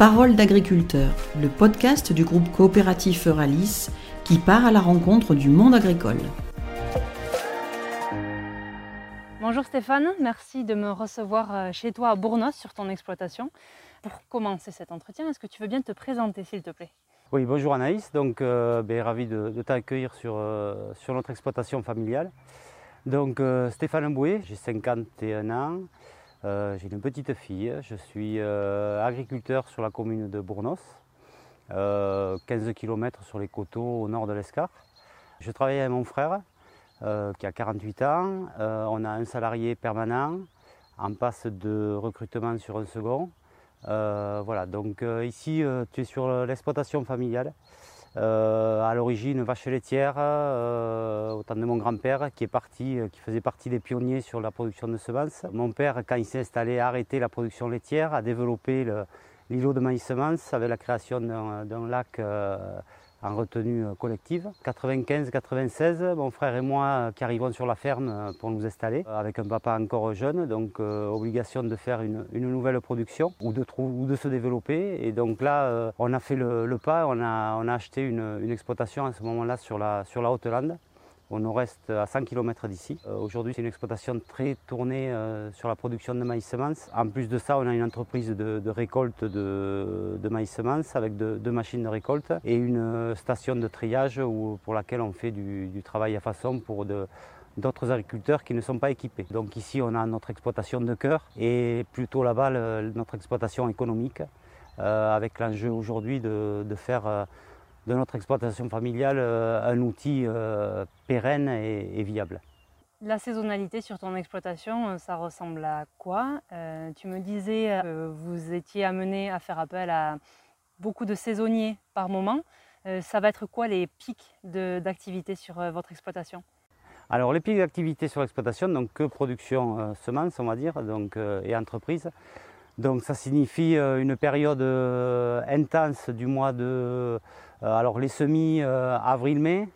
Parole d'agriculteur, le podcast du groupe coopératif Euralis qui part à la rencontre du monde agricole. Bonjour Stéphane, merci de me recevoir euh, chez toi à Bournos sur ton exploitation. Pour commencer cet entretien, est-ce que tu veux bien te présenter s'il te plaît? Oui, bonjour Anaïs, donc euh, ben, ravi de, t'accueillir sur, euh, sur notre exploitation familiale. Donc Stéphane Boué, j'ai 51 ans, j'ai une petite fille, je suis agriculteur sur la commune de Bournos, 15 km sur les coteaux au nord de l'Escar. Je travaille avec mon frère euh, qui a 48 ans. Euh, on a un salarié permanent en passe de recrutement sur un second. Euh, voilà, donc ici tu es sur l'exploitation familiale. À l'origine vache laitière, au temps de mon grand-père qui est parti, qui faisait partie des pionniers sur la production de semences. Mon père, quand il s'est installé, a arrêté la production laitière, a développé l'îlot de maïs semences avec la création d'un lac en retenue euh, collective. 95-96, mon frère et moi euh, qui arrivons sur la ferme euh, pour nous installer, avec un papa encore jeune, donc obligation de faire une, nouvelle production ou de, se développer. Et donc là, on a fait le, pas, on a, acheté une, une, exploitation à ce moment-là sur la, sur la Haute-Lande au nord-est à 100 km d'ici. Euh, aujourd'hui, c'est une exploitation très tournée euh, sur la production de maïs semences. En plus de ça, on a une entreprise de, récolte de, maïs semences avec deux, machines de récolte et une euh, station de triage pour laquelle on fait du, travail à façon pour d'autres agriculteurs qui ne sont pas équipés. Donc ici, on a notre exploitation de cœur et plutôt là-bas, notre exploitation économique, avec l'enjeu aujourd'hui de, faire de notre exploitation familiale euh, un outil euh, pérenne et, viable. La saisonnalité sur ton exploitation, euh, ça ressemble à quoi? Tu me disais que vous étiez amené à faire appel à beaucoup de saisonniers par moment. ça va être quoi les pics d'activité sur votre exploitation? Alors les pics d'activité sur l'exploitation, donc que production semences on va dire, donc, et entreprise. Donc ça signifie une période intense du mois de alors les semis euh, avril-mai,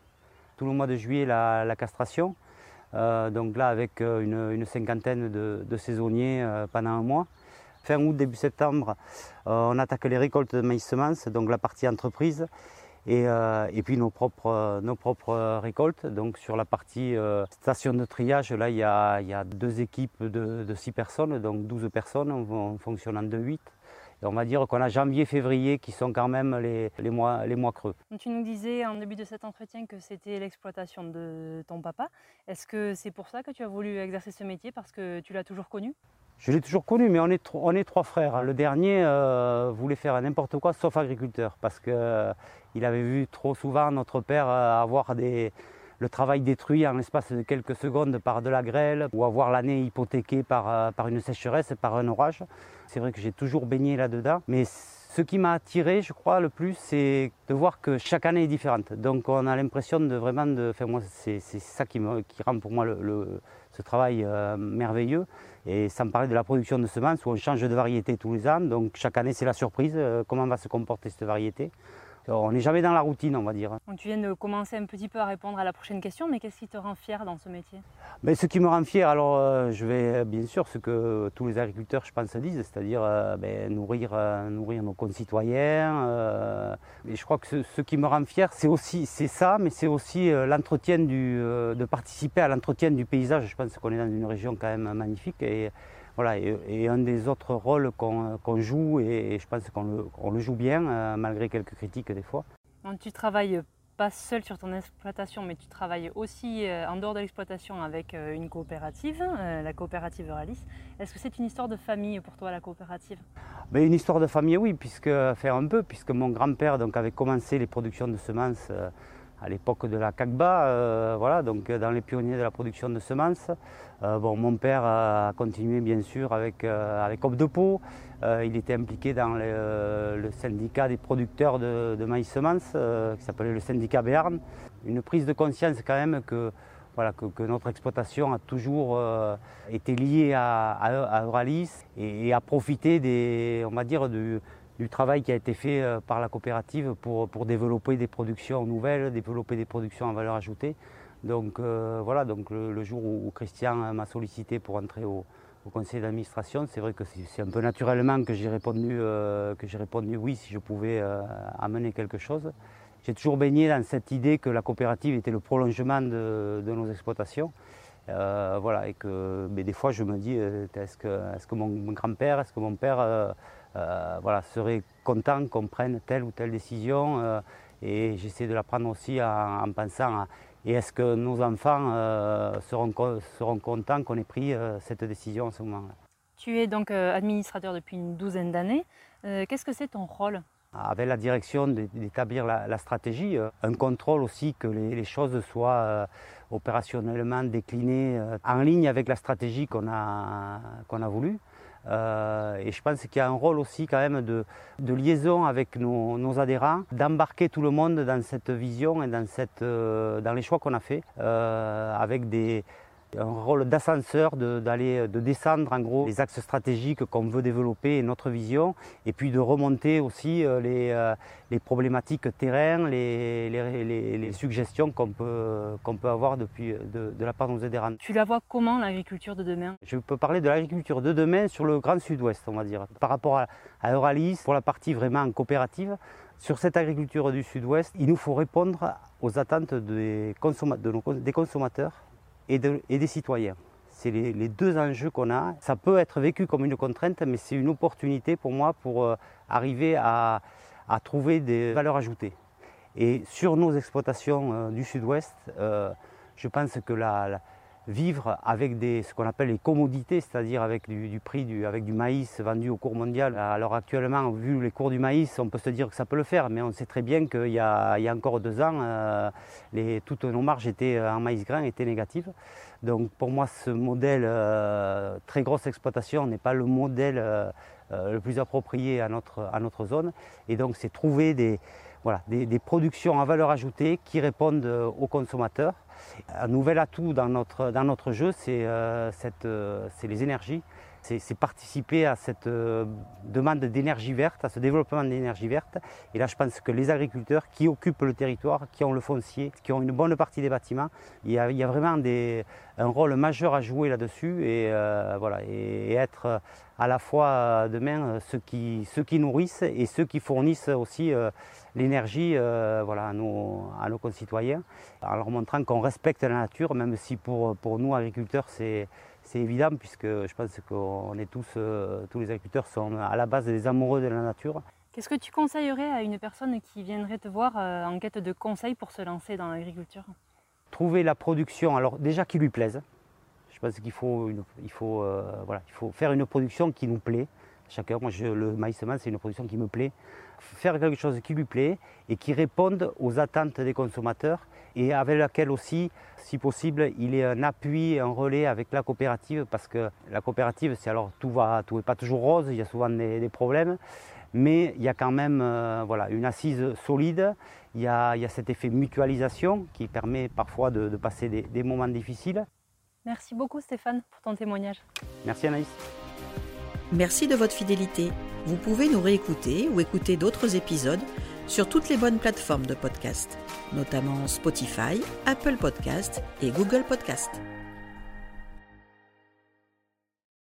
tout le mois de juillet la, castration. Euh, donc là avec une, cinquantaine de, saisonniers pendant un mois. Fin août, début septembre, on attaque les récoltes de maïs semences, donc la partie entreprise. Et, puis nos propres, récoltes. Donc sur la partie station de triage, là il y a, deux équipes de, 6 personnes, donc 12 personnes, on, fonctionne en 2-8 on va dire qu'on a janvier-février qui sont quand même les, mois, les mois creux. Tu nous disais en début de cet entretien que c'était l'exploitation de ton papa. Est-ce que c'est pour ça que tu as voulu exercer ce métier? Parce que tu l'as toujours connu? Je l'ai toujours connu, mais on est, on est trois frères. Le dernier euh, voulait faire n'importe quoi sauf agriculteur, parce qu'il euh, avait vu trop souvent notre père euh, avoir des, le travail détruit en l'espace de quelques secondes par de la grêle ou avoir l'année hypothéquée par, euh, par une sécheresse, par un orage. C'est vrai que j'ai toujours baigné là-dedans, mais ce qui m'a attiré, je crois, le plus, c'est de voir que chaque année est différente. Donc on a l'impression de vraiment de. Enfin, moi, c'est ça qui, me, qui rend pour moi le, ce travail euh, merveilleux. Et me parlait de la production de semences où on change de variété tous les ans. Donc chaque année, c'est la surprise, euh, comment va se comporter cette variété. On n'est jamais dans la routine, on va dire. tu viens de commencer un petit peu à répondre à la prochaine question, mais qu'est-ce qui te rend fier dans ce métier? Mais Ce qui me rend fier, alors euh, je vais bien sûr ce que tous les agriculteurs, je pense, disent, c'est-à-dire euh, ben, nourrir, euh, nourrir nos concitoyens. et je crois que ce, qui me rend fier, c'est aussi c'est ça, mais c'est aussi l'entretien du, de participer à l'entretien du paysage. Je pense qu'on est dans une région quand même magnifique et voilà, et, un des autres rôles qu'on joue, et, je pense qu'on le, joue bien, euh, malgré quelques critiques des fois. tu travailles pas seul sur ton exploitation, mais tu travailles aussi euh, en dehors de l'exploitation avec euh, une coopérative, la coopérative Euralis. Est-ce que c'est une histoire de famille pour toi, la coopérative? Ben, Une histoire de famille, oui, puisque, faire un peu, puisque mon grand-père avait commencé les productions de semences à l'époque de la CACBA, euh, voilà, donc euh, dans les pionniers de la production de semences. Euh, bon, mon père a continué bien sûr avec, avec de Pau. il était impliqué dans le syndicat des producteurs de, maïs semences, qui s'appelait le syndicat Béarn. Une prise de conscience quand même que, voilà, que, notre exploitation a toujours été liée à, à, Euralis et, a profité des, on va dire, du, du travail qui a été fait euh, par la coopérative pour, pour développer des productions nouvelles, développer des productions en valeur ajoutée. Donc voilà, donc le, jour où, Christian m'a sollicité pour entrer au, conseil d'administration, c'est vrai que c'est un peu naturellement que j'ai répondu, répondu oui si je pouvais amener quelque chose. J'ai toujours baigné dans cette idée que la coopérative était le prolongement de nos exploitations. Euh, voilà, et que mais des fois je me dis euh, est-ce que, est que, mon, grand-père, est-ce que mon père euh, voilà, serait content qu'on prenne telle ou telle décision et j'essaie de la prendre aussi en, pensant à et est-ce que nos enfants seront, seront contents qu'on ait pris cette décision en ce moment-là? Tu es donc administrateur depuis une douzaine d'années. Qu'est-ce que c'est ton rôle? Avec la direction d'établir la, stratégie, un contrôle aussi que les, choses soient opérationnellement décliné euh, en ligne avec la stratégie qu'on a, qu'on a voulu. Euh, et je pense qu'il y a un rôle aussi quand même de, liaison avec nos, adhérents, d'embarquer tout le monde dans cette vision et dans, cette, euh, dans les choix qu'on a faits, avec des, un rôle d'ascenseur, d'aller de, descendre en gros les axes stratégiques qu'on veut développer et notre vision, et puis de remonter aussi euh, euh, les, problématiques terrain, les, les, suggestions qu'on peut, qu'on peut avoir depuis, de, la part de nos adhérents. Tu la vois comment l'agriculture de demain? Je peux parler de l'agriculture de demain sur le Grand Sud-Ouest, on va dire, par rapport à, à Euralis, pour la partie vraiment coopérative. Sur cette agriculture du Sud-Ouest, il nous faut répondre aux attentes des, des consommateurs et, des citoyens. C'est les, deux enjeux qu'on a. Ça peut être vécu comme une contrainte, mais c'est une opportunité pour moi pour euh, arriver à, trouver des valeurs ajoutées. Et sur nos exploitations euh, du sud-ouest, euh, je pense que la, vivre avec des, ce qu'on appelle les commodités, c'est-à-dire avec du, prix du, avec du maïs vendu au cours mondial. Alors actuellement, vu les cours du maïs, on peut se dire que ça peut le faire, mais on sait très bien qu'il y, a, il y a encore deux ans, euh, les, toutes nos marges étaient, en maïs grain étaient négatives. Donc pour moi, ce modèle euh, très grosse exploitation n'est pas le modèle euh, le plus approprié à notre, à notre zone. Et donc c'est trouver des, voilà, des, productions à valeur ajoutée qui répondent aux consommateurs un nouvel atout dans notre, jeu, c'est euh, euh, les énergies. C'est participer à cette euh, demande d'énergie verte, à ce développement d'énergie verte. Et là, je pense que les agriculteurs qui occupent le territoire, qui ont le foncier, qui ont une bonne partie des bâtiments, il y a, vraiment un rôle majeur à jouer là-dessus et, et, être à la fois demain ceux qui, nourrissent et ceux qui fournissent aussi l'énergie euh, voilà, à, nos, concitoyens, en leur montrant qu'on respecte la nature, même si pour nous, agriculteurs, c'est évident, puisque je pense qu'on est tous, euh, tous les agriculteurs sont à la base des amoureux de la nature. Qu'est-ce que tu conseillerais à une personne qui viendrait te voir euh, en quête de conseils pour se lancer dans l'agriculture? Trouver la production, alors déjà qui lui plaise. Je pense qu'il faut, il faut, voilà, il faut faire une production qui nous plaît. Chacun, moi, je, le maïs c'est une production qui me plaît faire quelque chose qui lui plaît et qui réponde aux attentes des consommateurs et avec laquelle aussi, si possible, il est un appui, un relais avec la coopérative parce que la coopérative, c'est alors tout va, tout n'est pas toujours rose, il y a souvent des, problèmes, mais il y a quand même euh, voilà, une assise solide, il y, a, il y, a, cet effet mutualisation qui permet parfois de, de passer des, des moments difficiles. Merci beaucoup Stéphane pour ton témoignage. Merci Anaïs. Merci de votre fidélité. Vous pouvez nous réécouter ou écouter d'autres épisodes sur toutes les bonnes plateformes de podcast, notamment Spotify, Apple Podcast et Google Podcast.